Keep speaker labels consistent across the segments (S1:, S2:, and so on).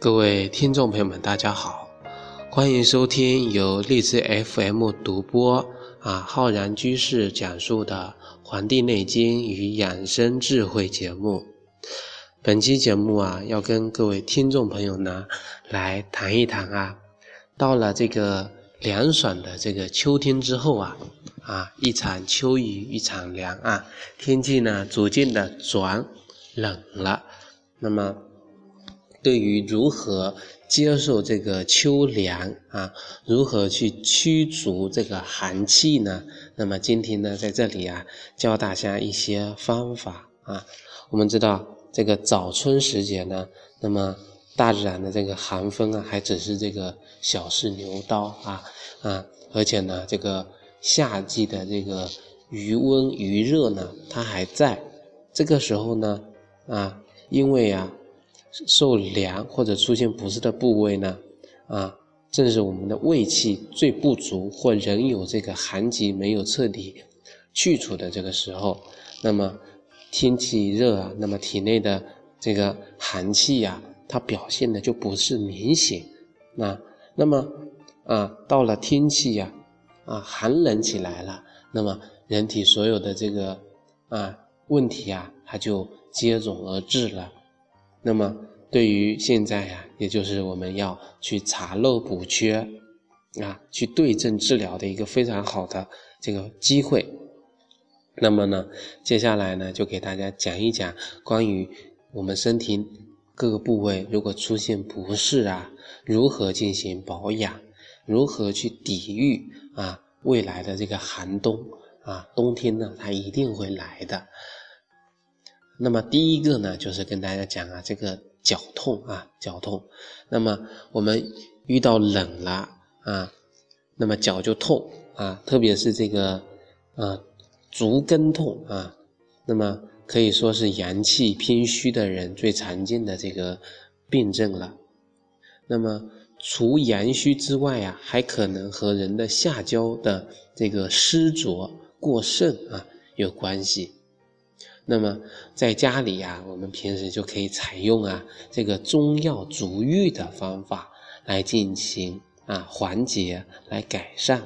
S1: 各位听众朋友们，大家好，欢迎收听由荔枝 FM 独播啊浩然居士讲述的《黄帝内经与养生智慧》节目。本期节目啊，要跟各位听众朋友呢来谈一谈啊，到了这个凉爽的这个秋天之后啊，啊一场秋雨一场凉啊，天气呢逐渐的转冷了，那么。对于如何接受这个秋凉啊，如何去驱逐这个寒气呢？那么今天呢，在这里啊，教大家一些方法啊。我们知道这个早春时节呢，那么大自然的这个寒风啊，还只是这个小试牛刀啊啊，而且呢，这个夏季的这个余温余热呢，它还在。这个时候呢，啊，因为啊。受凉或者出现不适的部位呢，啊，正是我们的胃气最不足或仍有这个寒疾没有彻底去除的这个时候。那么天气热啊，那么体内的这个寒气呀，它表现的就不是明显。那那么啊，到了天气呀，啊寒冷起来了，那么人体所有的这个啊问题啊，它就接踵而至了。那么，对于现在呀，也就是我们要去查漏补缺，啊，去对症治疗的一个非常好的这个机会。那么呢，接下来呢，就给大家讲一讲关于我们身体各个部位如果出现不适啊，如何进行保养，如何去抵御啊未来的这个寒冬啊，冬天呢，它一定会来的。那么第一个呢，就是跟大家讲啊，这个脚痛啊，脚痛。那么我们遇到冷了啊，那么脚就痛啊，特别是这个啊足跟痛啊，那么可以说是阳气偏虚的人最常见的这个病症了。那么除阳虚之外啊，还可能和人的下焦的这个湿浊过盛啊有关系。那么在家里呀，我们平时就可以采用啊这个中药足浴的方法来进行啊缓解、来改善。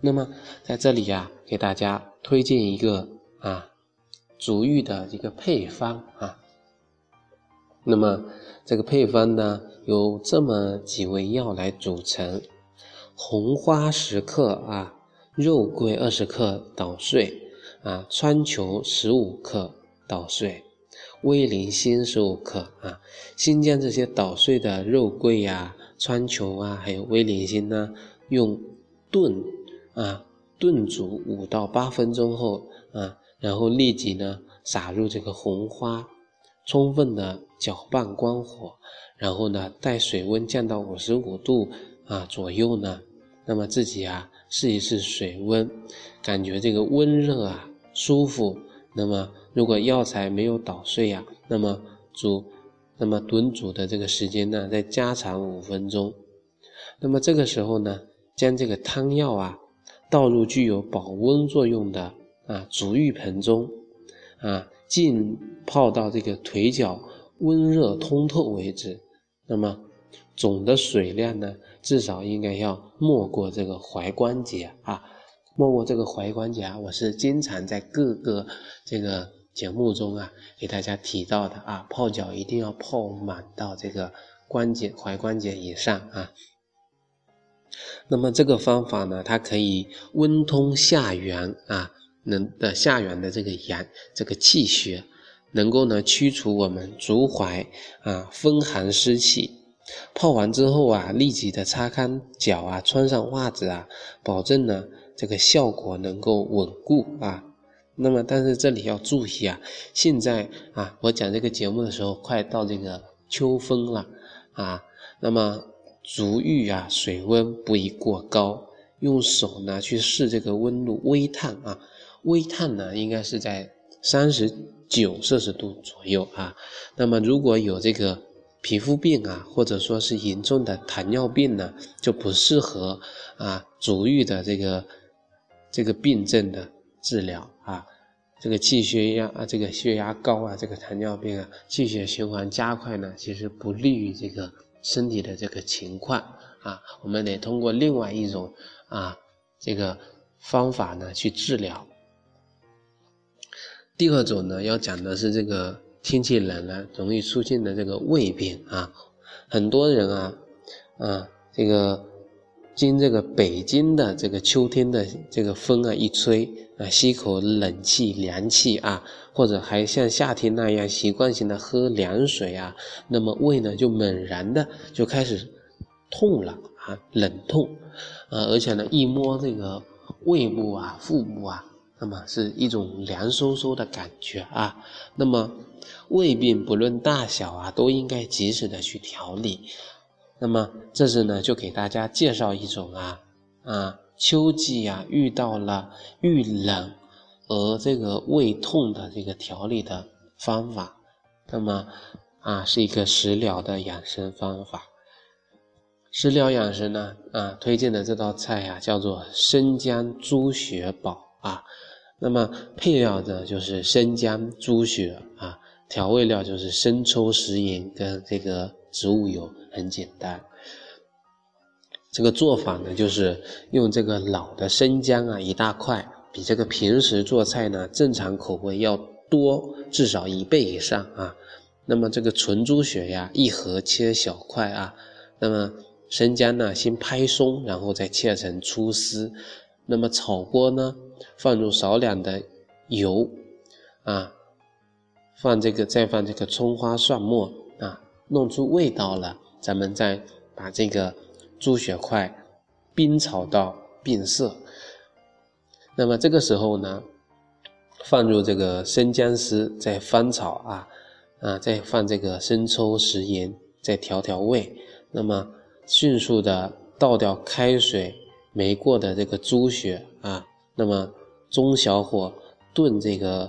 S1: 那么在这里呀，给大家推荐一个啊足浴的一个配方啊。那么这个配方呢，由这么几味药来组成：红花十克啊，肉桂二十克捣碎。啊，川穹十五克捣碎，威灵仙十五克啊。先将这些捣碎的肉桂呀、川穹啊，还有威灵仙呢，用炖啊炖煮五到八分钟后啊，然后立即呢撒入这个红花，充分的搅拌关火，然后呢待水温降到五十五度啊左右呢，那么自己啊试一试水温，感觉这个温热啊。舒服，那么如果药材没有捣碎呀，那么煮，那么炖煮的这个时间呢，再加长五分钟。那么这个时候呢，将这个汤药啊倒入具有保温作用的啊足浴盆中，啊浸泡到这个腿脚温热通透为止。那么总的水量呢，至少应该要没过这个踝关节啊。没过这个踝关节啊，我是经常在各个这个节目中啊给大家提到的啊，泡脚一定要泡满到这个关节踝关节以上啊。那么这个方法呢，它可以温通下元啊，能的下元的这个阳这个气血，能够呢驱除我们足踝啊风寒湿气。泡完之后啊，立即的擦干脚啊，穿上袜子啊，保证呢。这个效果能够稳固啊，那么但是这里要注意啊，现在啊，我讲这个节目的时候，快到这个秋风了啊，那么足浴啊，水温不宜过高，用手呢去试这个温度，微烫啊，微烫呢应该是在三十九摄氏度左右啊，那么如果有这个皮肤病啊，或者说是严重的糖尿病呢，就不适合啊足浴的这个。这个病症的治疗啊，这个气血压啊，这个血压高啊，这个糖尿病啊，气血循环加快呢，其实不利于这个身体的这个情况啊，我们得通过另外一种啊这个方法呢去治疗。第二种呢，要讲的是这个天气冷了容易出现的这个胃病啊，很多人啊啊这个。经这个北京的这个秋天的这个风啊一吹啊，吸口冷气凉气啊，或者还像夏天那样习惯性的喝凉水啊，那么胃呢就猛然的就开始痛了啊，冷痛啊，而且呢一摸这个胃部啊、腹部啊，那么是一种凉飕飕的感觉啊。那么胃病不论大小啊，都应该及时的去调理。那么这次呢，就给大家介绍一种啊啊，秋季啊遇到了遇冷而这个胃痛的这个调理的方法。那么啊，是一个食疗的养生方法。食疗养生呢啊，推荐的这道菜呀叫做生姜猪血煲啊。那么配料呢就是生姜、猪血啊，调味料就是生抽、食盐跟这个植物油。很简单，这个做法呢，就是用这个老的生姜啊，一大块，比这个平时做菜呢正常口味要多至少一倍以上啊。那么这个纯猪血呀，一盒切小块啊。那么生姜呢，先拍松，然后再切成粗丝。那么炒锅呢，放入少量的油啊，放这个再放这个葱花蒜末啊，弄出味道了。咱们再把这个猪血块煸炒到变色，那么这个时候呢，放入这个生姜丝，再翻炒啊啊，再放这个生抽、食盐，再调调味。那么迅速的倒掉开水没过的这个猪血啊，那么中小火炖这个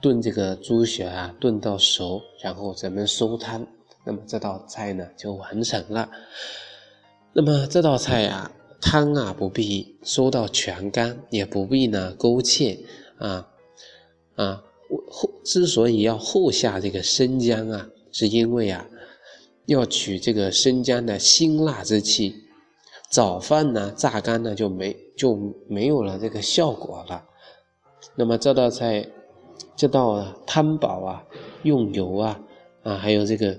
S1: 炖这个猪血啊，炖到熟，然后咱们收汤。那么这道菜呢就完成了。那么这道菜呀，汤啊不必收到全干，也不必呢勾芡啊啊。后之所以要后下这个生姜啊，是因为啊要取这个生姜的辛辣之气。早饭呢榨干呢就没就没有了这个效果了。那么这道菜这道汤宝啊，用油啊啊还有这个。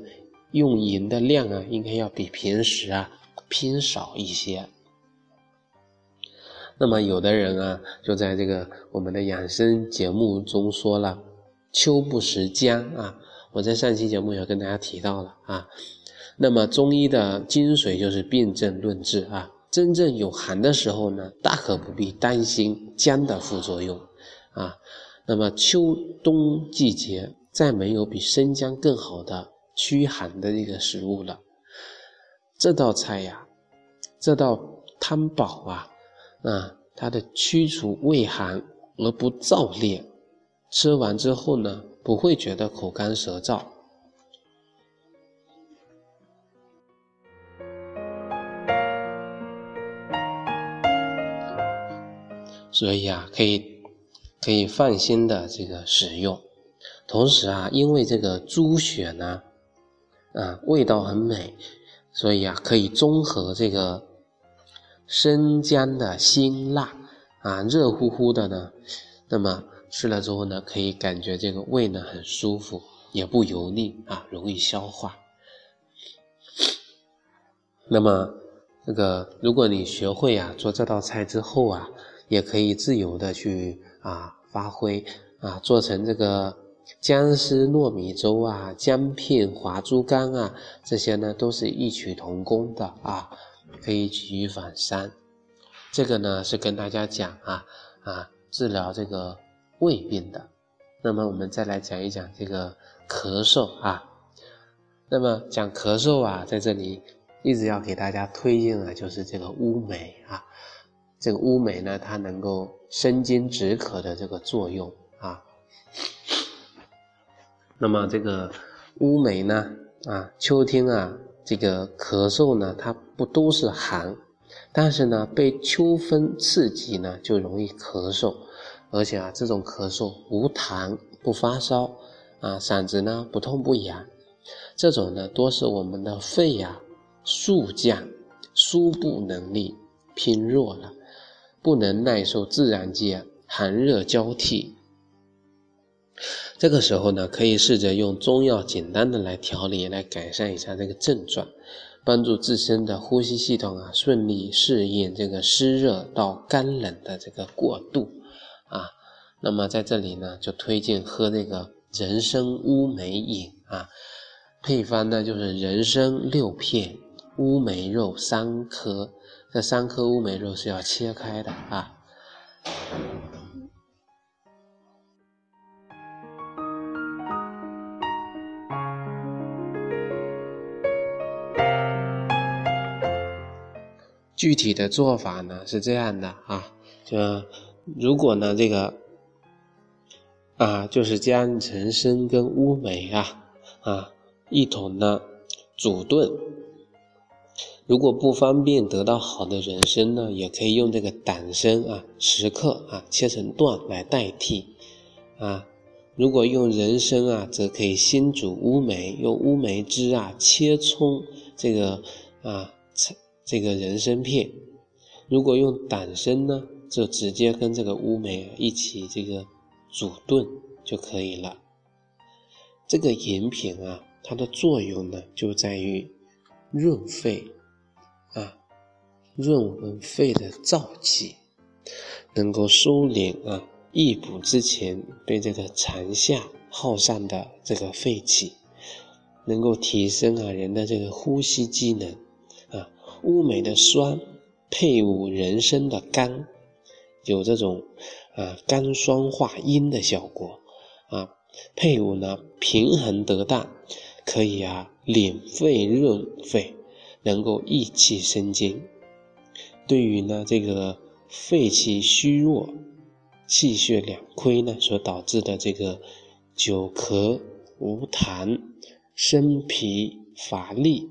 S1: 用盐的量啊，应该要比平时啊偏少一些。那么有的人啊，就在这个我们的养生节目中说了“秋不食姜”啊，我在上期节目也跟大家提到了啊。那么中医的精髓就是辨证论治啊，真正有寒的时候呢，大可不必担心姜的副作用啊。那么秋冬季节再没有比生姜更好的。驱寒的一个食物了，这道菜呀，这道汤宝啊，啊，它的驱除胃寒而不燥烈，吃完之后呢，不会觉得口干舌燥，所以啊，可以可以放心的这个使用，同时啊，因为这个猪血呢。啊，味道很美，所以啊，可以中和这个生姜的辛辣啊，热乎乎的呢，那么吃了之后呢，可以感觉这个胃呢很舒服，也不油腻啊，容易消化。那么这个，如果你学会啊做这道菜之后啊，也可以自由的去啊发挥啊，做成这个。姜丝糯米粥啊，姜片滑猪肝啊，这些呢都是异曲同工的啊，可以举一反三。这个呢是跟大家讲啊啊治疗这个胃病的。那么我们再来讲一讲这个咳嗽啊。那么讲咳嗽啊，在这里一直要给大家推荐的就是这个乌梅啊。这个乌梅呢，它能够生津止渴的这个作用啊。那么这个乌梅呢，啊，秋天啊，这个咳嗽呢，它不都是寒，但是呢，被秋风刺激呢，就容易咳嗽，而且啊，这种咳嗽无痰不发烧，啊，嗓子呢不痛不痒，这种呢多是我们的肺呀速降，输布能力偏弱了，不能耐受自然界寒热交替。这个时候呢，可以试着用中药简单的来调理，来改善一下这个症状，帮助自身的呼吸系统啊顺利适应这个湿热到干冷的这个过渡啊。那么在这里呢，就推荐喝这个人参乌梅饮啊，配方呢就是人参六片，乌梅肉三颗，这三颗乌梅肉是要切开的啊。具体的做法呢是这样的啊，就如果呢这个啊，就是将人参跟乌梅啊啊一同呢煮炖。如果不方便得到好的人参呢，也可以用这个党参啊十克啊切成段来代替啊。如果用人参啊，则可以先煮乌梅，用乌梅汁啊切冲这个啊。这个人参片，如果用党参呢，就直接跟这个乌梅一起这个煮炖就可以了。这个饮品啊，它的作用呢就在于润肺，润我们肺的燥气，能够收敛啊，益补之前对这个长夏耗散的这个肺气，能够提升啊人的这个呼吸机能啊。乌梅的酸配伍人参的甘，有这种啊甘酸化阴的效果啊。配伍呢平衡得当，可以啊敛肺润肺，能够益气生津。对于呢这个肺气虚弱、气血两亏呢所导致的这个久咳无痰、生疲乏力，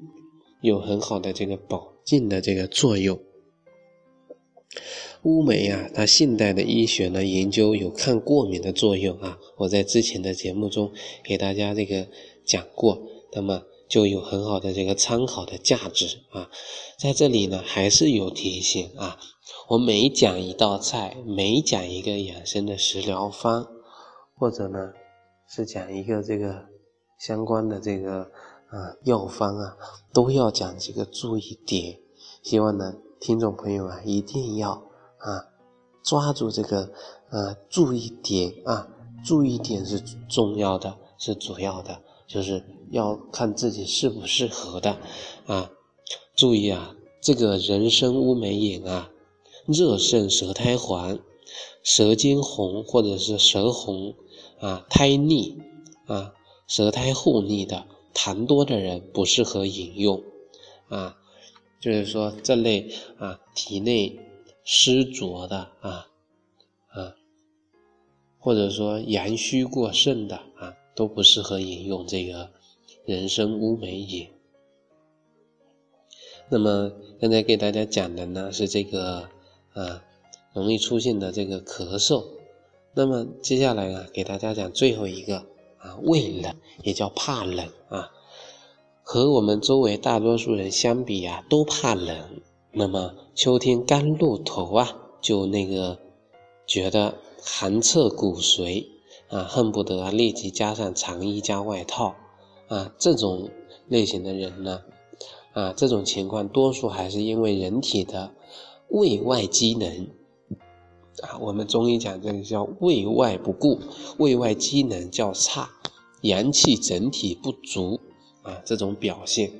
S1: 有很好的这个保。健的这个作用，乌梅啊，它现代的医学呢研究有抗过敏的作用啊，我在之前的节目中给大家这个讲过，那么就有很好的这个参考的价值啊。在这里呢，还是有提醒啊，我每讲一道菜，每讲一个养生的食疗方，或者呢是讲一个这个相关的这个。啊，药方啊，都要讲几个注意点，希望呢，听众朋友啊，一定要啊，抓住这个啊注意点啊，注意点是重要的，是主要的，就是要看自己适不适合的啊。注意啊，这个人参乌梅饮啊，热盛舌苔黄、舌尖红或者是舌红啊，苔腻啊，舌苔厚腻的。痰多的人不适合饮用，啊，就是说这类啊体内湿浊的啊啊，或者说阳虚过盛的啊，都不适合饮用这个人参乌梅饮。那么刚才给大家讲的呢是这个啊容易出现的这个咳嗽，那么接下来啊给大家讲最后一个。啊，畏冷也叫怕冷啊，和我们周围大多数人相比啊，都怕冷。那么秋天刚露头啊，就那个觉得寒彻骨髓啊，恨不得立即加上长衣加外套啊。这种类型的人呢，啊，这种情况多数还是因为人体的胃外机能。啊，我们中医讲这个叫胃外不顾，胃外机能较差，阳气整体不足啊，这种表现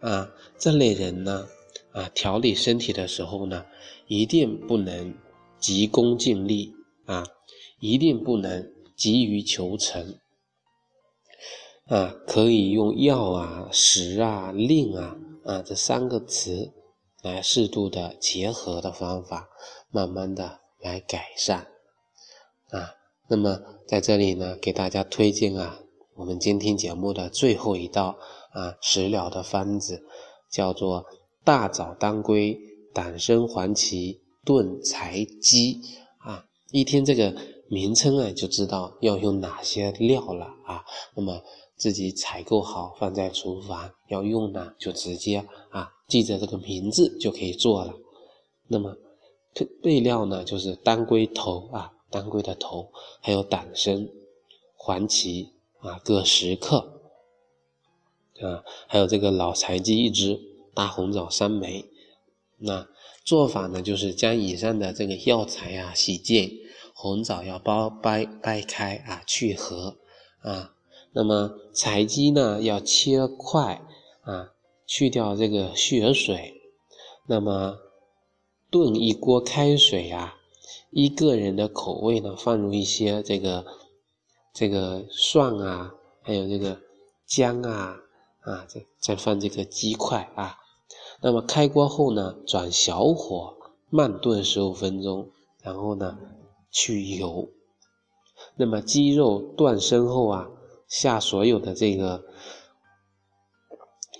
S1: 啊，这类人呢啊，调理身体的时候呢，一定不能急功近利啊，一定不能急于求成啊，可以用药啊、食啊、令啊啊这三个词来适度的结合的方法。慢慢的来改善，啊，那么在这里呢，给大家推荐啊，我们今天节目的最后一道啊食疗的方子，叫做大枣当归党参黄芪炖柴鸡啊。一听这个名称啊，就知道要用哪些料了啊。那么自己采购好放在厨房，要用呢就直接啊记着这个名字就可以做了。那么配备料呢就是当归头啊，当归的头，还有党参、黄芪啊各十克，啊还有这个老柴鸡一只，大红枣三枚。那做法呢就是将以上的这个药材啊洗净，红枣要剥掰掰开啊去核啊。那么柴鸡呢，要切块啊，去掉这个血水。那么炖一锅开水啊，依个人的口味呢，放入一些这个这个蒜啊，还有这个姜啊啊，再再放这个鸡块啊。那么开锅后呢，转小火慢炖十五分钟，然后呢去油。那么鸡肉断生后啊。下所有的这个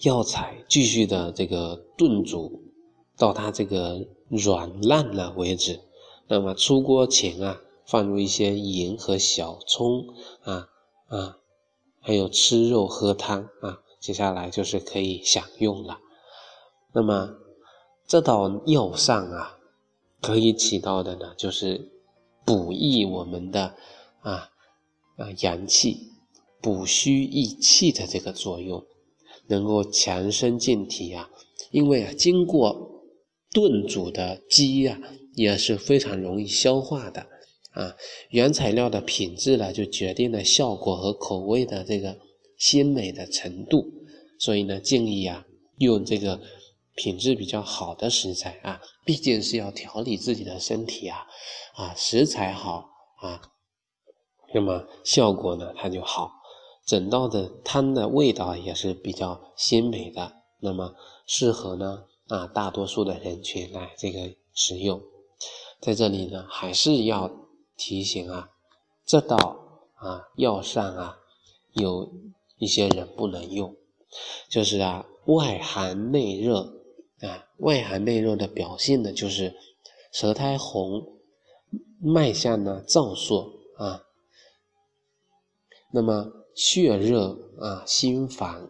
S1: 药材，继续的这个炖煮，到它这个软烂了为止。那么出锅前啊，放入一些盐和小葱啊啊，还有吃肉喝汤啊。接下来就是可以享用了。那么这道药膳啊，可以起到的呢，就是补益我们的啊啊阳气。补虚益气的这个作用，能够强身健体啊。因为啊，经过炖煮的鸡啊，也是非常容易消化的啊。原材料的品质呢，就决定了效果和口味的这个鲜美的程度。所以呢，建议啊，用这个品质比较好的食材啊，毕竟是要调理自己的身体啊啊，食材好啊，那么效果呢，它就好。整道的汤的味道也是比较鲜美的，那么适合呢啊大多数的人群来这个食用。在这里呢，还是要提醒啊，这道啊药膳啊，有一些人不能用，就是啊外寒内热啊，外寒内热的表现呢就是舌苔红，脉象呢燥烁啊，那么。血热啊，心烦，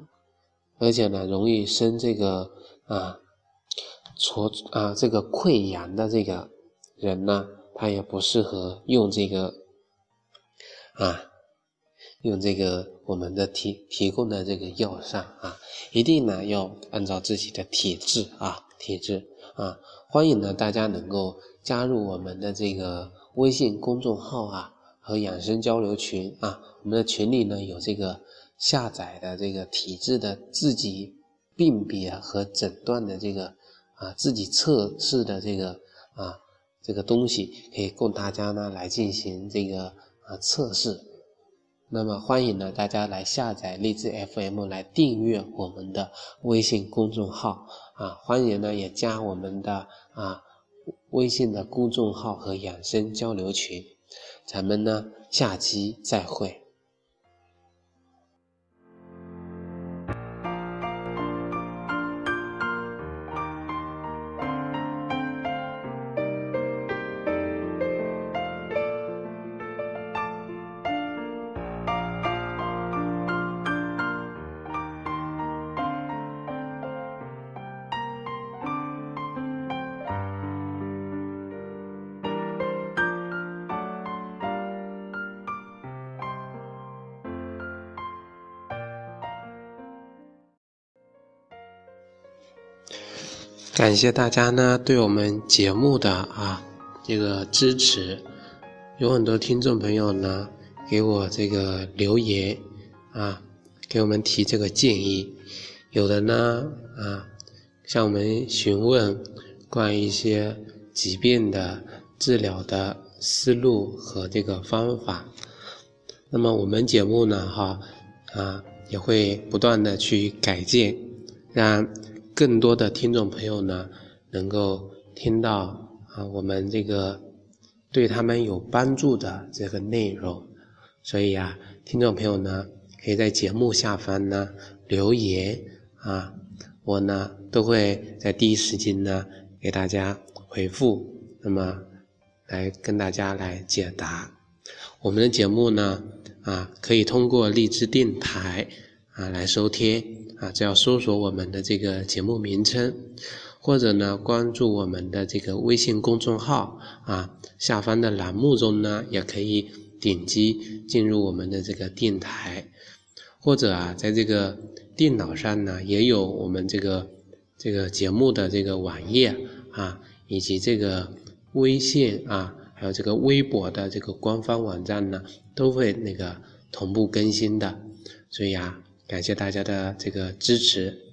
S1: 而且呢，容易生这个啊，痤啊，这个溃疡的这个人呢，他也不适合用这个啊，用这个我们的提提供的这个药膳啊，一定呢要按照自己的体质啊，体质啊，欢迎呢大家能够加入我们的这个微信公众号啊和养生交流群啊。我们的群里呢有这个下载的这个体质的自己辨别和诊断的这个啊自己测试的这个啊这个东西，可以供大家呢来进行这个啊测试。那么欢迎呢大家来下载荔枝 FM 来订阅我们的微信公众号啊，欢迎呢也加我们的啊微信的公众号和养生交流群。咱们呢下期再会。感谢大家呢对我们节目的啊这个支持，有很多听众朋友呢给我这个留言啊，给我们提这个建议，有的呢啊向我们询问关于一些疾病的治疗的思路和这个方法，那么我们节目呢哈啊也会不断的去改进，让。更多的听众朋友呢，能够听到啊，我们这个对他们有帮助的这个内容，所以啊，听众朋友呢，可以在节目下方呢留言啊，我呢都会在第一时间呢给大家回复，那么来跟大家来解答。我们的节目呢，啊，可以通过荔枝电台啊来收听啊，只要搜索我们的这个节目名称，或者呢关注我们的这个微信公众号啊，下方的栏目中呢也可以点击进入我们的这个电台，或者啊在这个电脑上呢也有我们这个这个节目的这个网页啊，以及这个微信啊。还有这个微博的这个官方网站呢，都会那个同步更新的，所以啊，感谢大家的这个支持。